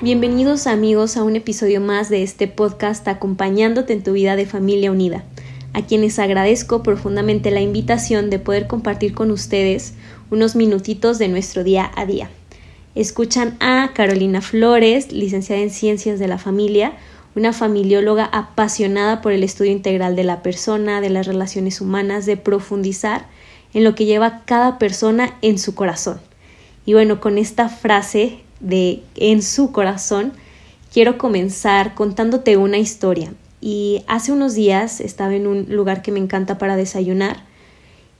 Bienvenidos amigos a un episodio más de este podcast acompañándote en tu vida de familia unida a quienes agradezco profundamente la invitación de poder compartir con ustedes unos minutitos de nuestro día a día. Escuchan a Carolina Flores, licenciada en Ciencias de la Familia, una familióloga apasionada por el estudio integral de la persona, de las relaciones humanas, de profundizar en lo que lleva cada persona en su corazón. Y bueno, con esta frase de en su corazón, quiero comenzar contándote una historia y hace unos días estaba en un lugar que me encanta para desayunar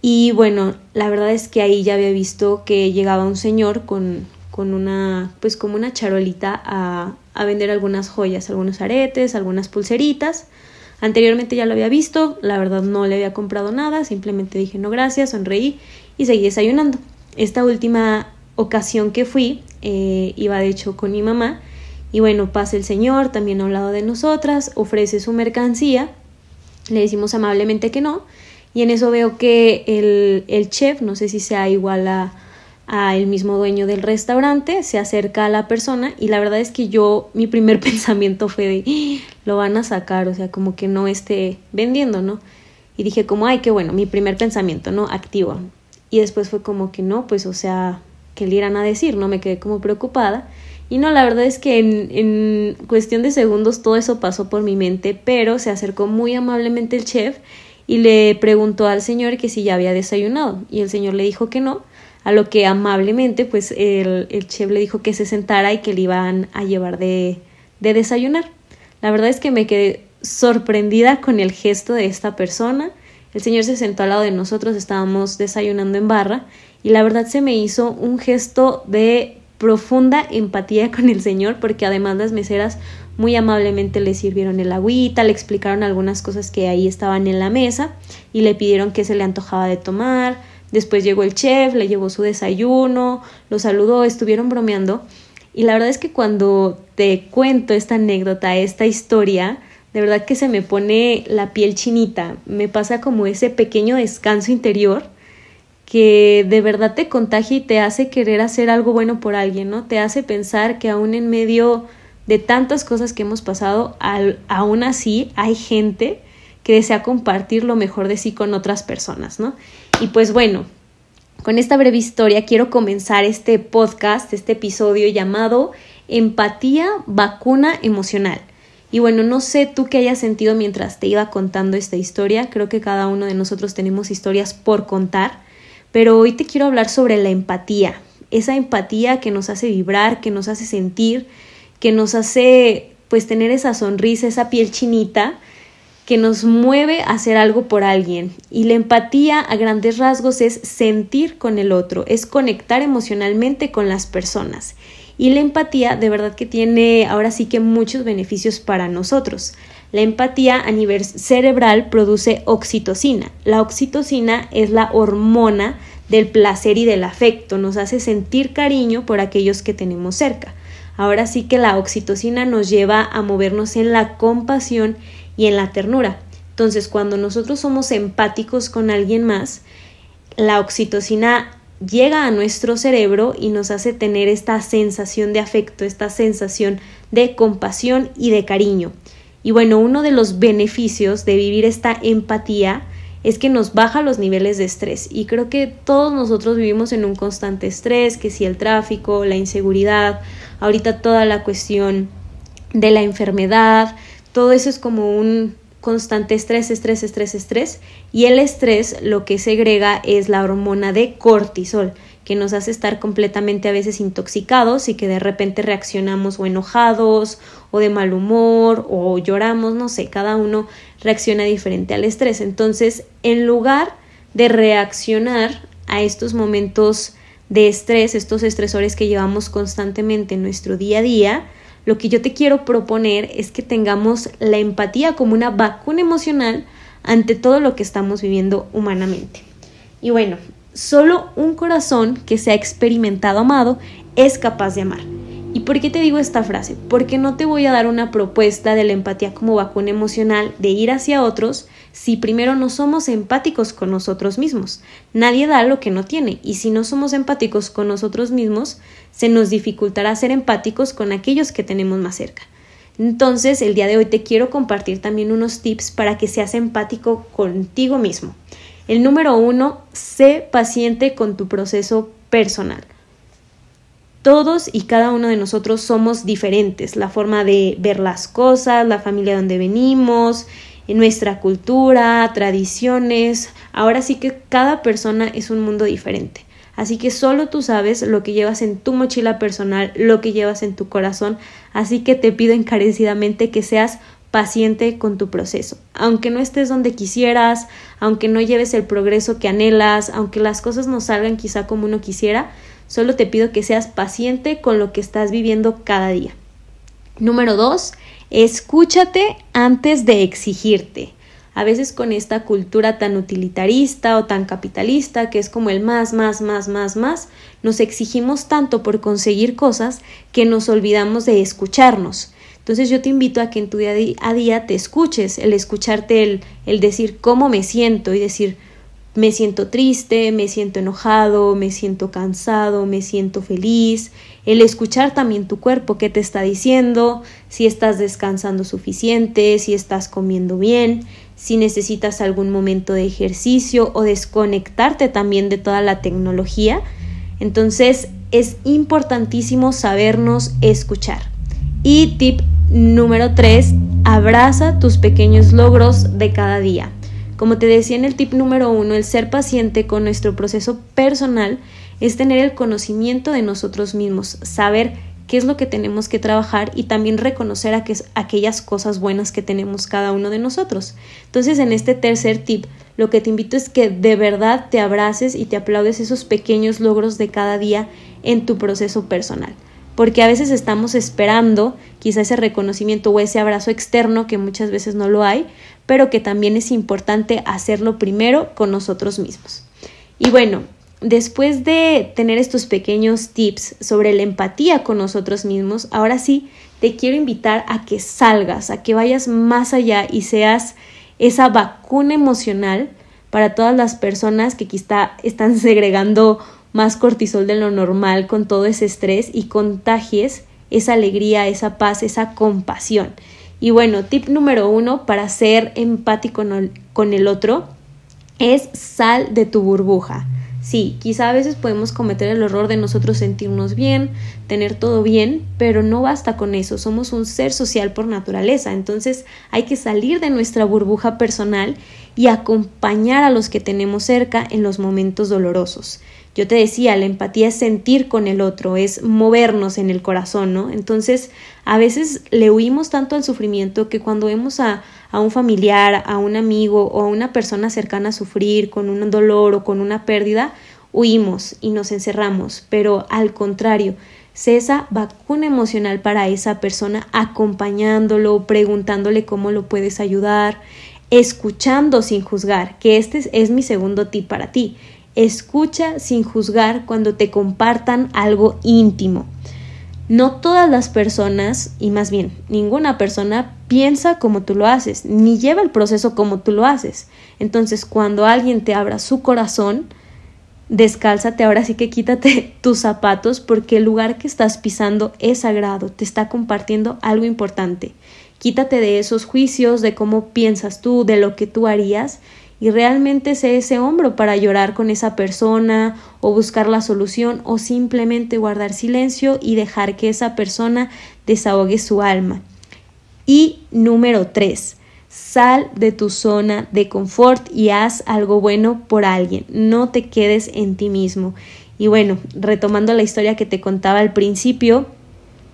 y bueno, la verdad es que ahí ya había visto que llegaba un señor con, con una, pues como una charolita a, a vender algunas joyas, algunos aretes, algunas pulseritas. Anteriormente ya lo había visto, la verdad no le había comprado nada, simplemente dije no gracias, sonreí y seguí desayunando. Esta última ocasión que fui, eh, iba de hecho con mi mamá, y bueno, pasa el Señor, también a un lado de nosotras, ofrece su mercancía, le decimos amablemente que no, y en eso veo que el, el chef, no sé si sea igual a, a el mismo dueño del restaurante, se acerca a la persona y la verdad es que yo, mi primer pensamiento fue de, lo van a sacar, o sea, como que no esté vendiendo, ¿no? Y dije como, ay, qué bueno, mi primer pensamiento, ¿no? Activo. Y después fue como que no, pues, o sea, que le irán a decir, ¿no? Me quedé como preocupada. Y no, la verdad es que en, en cuestión de segundos todo eso pasó por mi mente, pero se acercó muy amablemente el chef y le preguntó al señor que si ya había desayunado y el señor le dijo que no, a lo que amablemente pues el, el chef le dijo que se sentara y que le iban a llevar de, de desayunar. La verdad es que me quedé sorprendida con el gesto de esta persona. El señor se sentó al lado de nosotros, estábamos desayunando en barra y la verdad se me hizo un gesto de profunda empatía con el señor porque además las meseras muy amablemente le sirvieron el agüita, le explicaron algunas cosas que ahí estaban en la mesa y le pidieron que se le antojaba de tomar. Después llegó el chef, le llevó su desayuno, lo saludó, estuvieron bromeando. Y la verdad es que cuando te cuento esta anécdota, esta historia, de verdad que se me pone la piel chinita, me pasa como ese pequeño descanso interior que de verdad te contagia y te hace querer hacer algo bueno por alguien, ¿no? Te hace pensar que aún en medio de tantas cosas que hemos pasado, aún así hay gente que desea compartir lo mejor de sí con otras personas, ¿no? Y pues bueno, con esta breve historia quiero comenzar este podcast, este episodio llamado Empatía, vacuna emocional. Y bueno, no sé tú qué hayas sentido mientras te iba contando esta historia, creo que cada uno de nosotros tenemos historias por contar pero hoy te quiero hablar sobre la empatía, esa empatía que nos hace vibrar, que nos hace sentir, que nos hace pues tener esa sonrisa, esa piel chinita que nos mueve a hacer algo por alguien. Y la empatía a grandes rasgos es sentir con el otro, es conectar emocionalmente con las personas. Y la empatía de verdad que tiene ahora sí que muchos beneficios para nosotros. La empatía a nivel cerebral produce oxitocina. La oxitocina es la hormona del placer y del afecto, nos hace sentir cariño por aquellos que tenemos cerca. Ahora sí que la oxitocina nos lleva a movernos en la compasión y en la ternura. Entonces, cuando nosotros somos empáticos con alguien más, la oxitocina llega a nuestro cerebro y nos hace tener esta sensación de afecto, esta sensación de compasión y de cariño. Y bueno, uno de los beneficios de vivir esta empatía es que nos baja los niveles de estrés. Y creo que todos nosotros vivimos en un constante estrés, que si el tráfico, la inseguridad, ahorita toda la cuestión de la enfermedad, todo eso es como un constante estrés, estrés, estrés, estrés. Y el estrés lo que segrega es la hormona de cortisol que nos hace estar completamente a veces intoxicados y que de repente reaccionamos o enojados o de mal humor o lloramos, no sé, cada uno reacciona diferente al estrés. Entonces, en lugar de reaccionar a estos momentos de estrés, estos estresores que llevamos constantemente en nuestro día a día, lo que yo te quiero proponer es que tengamos la empatía como una vacuna emocional ante todo lo que estamos viviendo humanamente. Y bueno, solo un corazón que se ha experimentado amado es capaz de amar. ¿Y por qué te digo esta frase? Porque no te voy a dar una propuesta de la empatía como vacuna emocional de ir hacia otros si primero no somos empáticos con nosotros mismos. Nadie da lo que no tiene y si no somos empáticos con nosotros mismos, se nos dificultará ser empáticos con aquellos que tenemos más cerca. Entonces, el día de hoy te quiero compartir también unos tips para que seas empático contigo mismo. El número uno, sé paciente con tu proceso personal. Todos y cada uno de nosotros somos diferentes, la forma de ver las cosas, la familia donde venimos, nuestra cultura, tradiciones. Ahora sí que cada persona es un mundo diferente. Así que solo tú sabes lo que llevas en tu mochila personal, lo que llevas en tu corazón. Así que te pido encarecidamente que seas paciente con tu proceso. Aunque no estés donde quisieras, aunque no lleves el progreso que anhelas, aunque las cosas no salgan quizá como uno quisiera, Solo te pido que seas paciente con lo que estás viviendo cada día. Número dos, escúchate antes de exigirte. A veces con esta cultura tan utilitarista o tan capitalista, que es como el más, más, más, más, más, nos exigimos tanto por conseguir cosas que nos olvidamos de escucharnos. Entonces yo te invito a que en tu día a día te escuches, el escucharte, el, decir cómo me siento y decir, me siento triste, me siento enojado, me siento cansado, me siento feliz, el escuchar también tu cuerpo, qué te está diciendo, si estás descansando suficiente, si estás comiendo bien, si necesitas algún momento de ejercicio o desconectarte también de toda la tecnología. Entonces es importantísimo sabernos escuchar. Y tip número 3, abraza tus pequeños logros de cada día. Como te decía en el tip número uno, el ser paciente con nuestro proceso personal es tener el conocimiento de nosotros mismos, saber qué es lo que tenemos que trabajar y también reconocer aquellas cosas buenas que tenemos cada uno de nosotros. Entonces, en este tercer tip, lo que te invito es que de verdad te abraces y te aplaudes esos pequeños logros de cada día en tu proceso personal. Porque a veces estamos esperando quizá ese reconocimiento o ese abrazo externo que muchas veces no lo hay, pero que también es importante hacerlo primero con nosotros mismos. Y bueno, después de tener estos pequeños tips sobre la empatía con nosotros mismos, ahora sí te quiero invitar a que salgas, a que vayas más allá y seas esa vacuna emocional para todas las personas que quizá están segregando más cortisol de lo normal con todo ese estrés y contagies esa alegría, esa paz, esa compasión. Y bueno, tip número uno para ser empático con el otro es sal de tu burbuja. Sí, quizá a veces podemos cometer el error de nosotros sentirnos bien, tener todo bien, pero no basta con eso, somos un ser social por naturaleza, entonces hay que salir de nuestra burbuja personal y acompañar a los que tenemos cerca en los momentos dolorosos. Yo te decía, la empatía es sentir con el otro, es movernos en el corazón, ¿no? Entonces, a veces le huimos tanto al sufrimiento que cuando vemos a, a un familiar, a un amigo o a una persona cercana a sufrir con un dolor o con una pérdida, huimos y nos encerramos, pero al contrario, sé esa vacuna emocional para esa persona, acompañándolo, preguntándole cómo lo puedes ayudar, escuchando sin juzgar, que este es mi segundo tip para ti. Escucha sin juzgar cuando te compartan algo íntimo. No todas las personas, y más bien ninguna persona, piensa como tú lo haces, ni lleva el proceso como tú lo haces. Entonces, cuando alguien te abra su corazón, descálzate, ahora sí que quítate tus zapatos porque el lugar que estás pisando es sagrado, te está compartiendo algo importante. Quítate de esos juicios de cómo piensas tú, de lo que tú harías y realmente sé ese hombro para llorar con esa persona o buscar la solución o simplemente guardar silencio y dejar que esa persona desahogue su alma. Y número tres, sal de tu zona de confort y haz algo bueno por alguien, no te quedes en ti mismo. Y bueno, retomando la historia que te contaba al principio,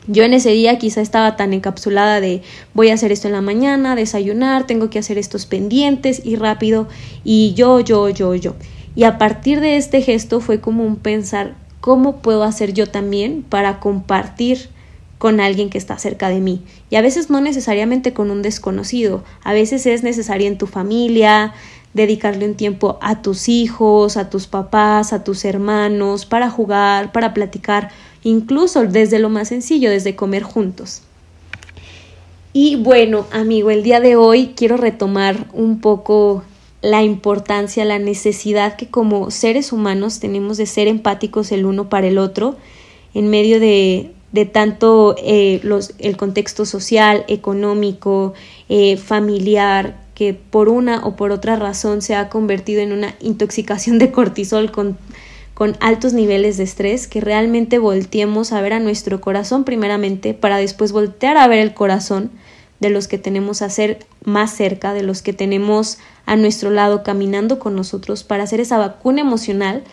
yo en ese día quizá estaba tan encapsulada de voy a hacer esto en la mañana, desayunar, tengo que hacer estos pendientes y rápido y yo, yo, yo, yo. Y a partir de este gesto fue como un pensar cómo puedo hacer yo también para compartir con alguien que está cerca de mí. Y a veces no necesariamente con un desconocido, a veces es necesario en tu familia, dedicarle un tiempo a tus hijos, a tus papás, a tus hermanos, para jugar, para platicar, incluso desde lo más sencillo, desde comer juntos. Y bueno, amigo, el día de hoy quiero retomar un poco la importancia, la necesidad que como seres humanos tenemos de ser empáticos el uno para el otro en medio de, de tanto eh, el contexto social, económico, eh, familiar, que por una o por otra razón se ha convertido en una intoxicación de cortisol con, con altos niveles de estrés, que realmente volteemos a ver a nuestro corazón primeramente para después voltear a ver el corazón de los que tenemos a ser más cerca, de los que tenemos a nuestro lado caminando con nosotros para hacer esa vacuna emocional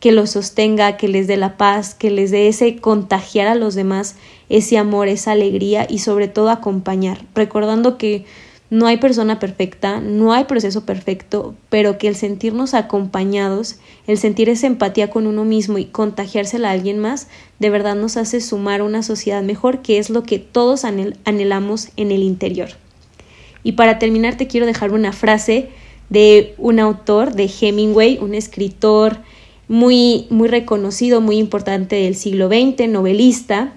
que los sostenga, que les dé la paz, que les dé ese contagiar a los demás, ese amor, esa alegría y sobre todo acompañar, recordando que no hay persona perfecta, no hay proceso perfecto, pero que el sentirnos acompañados, el sentir esa empatía con uno mismo y contagiársela a alguien más, de verdad nos hace sumar una sociedad mejor, que es lo que todos anhelamos en el interior. Y para terminar te quiero dejar una frase de un autor, de Hemingway, un escritor muy, muy reconocido, muy importante del siglo XX, novelista,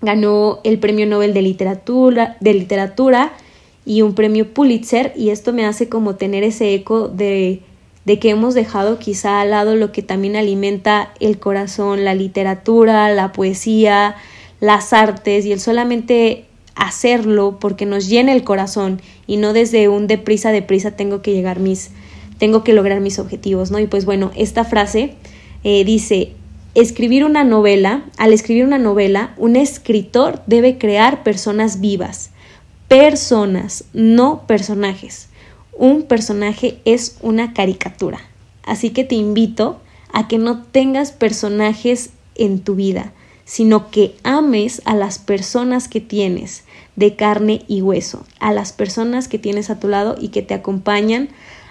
ganó el Premio Nobel de Literatura, de literatura y un premio Pulitzer y esto me hace como tener ese eco de, de que hemos dejado quizá al lado lo que también alimenta el corazón, la literatura, la poesía, las artes y el solamente hacerlo porque nos llena el corazón y no desde un deprisa, deprisa tengo que llegar mis, tengo que lograr mis objetivos, ¿no? Y pues bueno, esta frase eh, dice, escribir una novela, al escribir una novela, un escritor debe crear personas vivas, personas, no personajes. Un personaje es una caricatura. Así que te invito a que no tengas personajes en tu vida, sino que ames a las personas que tienes de carne y hueso, a las personas que tienes a tu lado y que te acompañan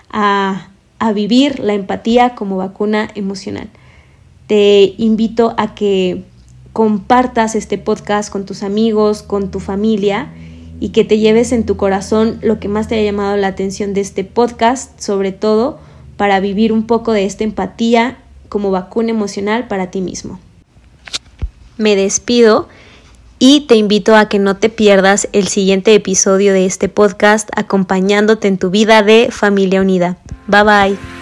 a, a vivir la empatía como vacuna emocional. Te invito a que compartas este podcast con tus amigos, con tu familia y que te lleves en tu corazón lo que más te haya llamado la atención de este podcast, sobre todo para vivir un poco de esta empatía como vacuna emocional para ti mismo. Me despido y te invito a que no te pierdas el siguiente episodio de este podcast acompañándote en tu vida de familia unida. Bye bye.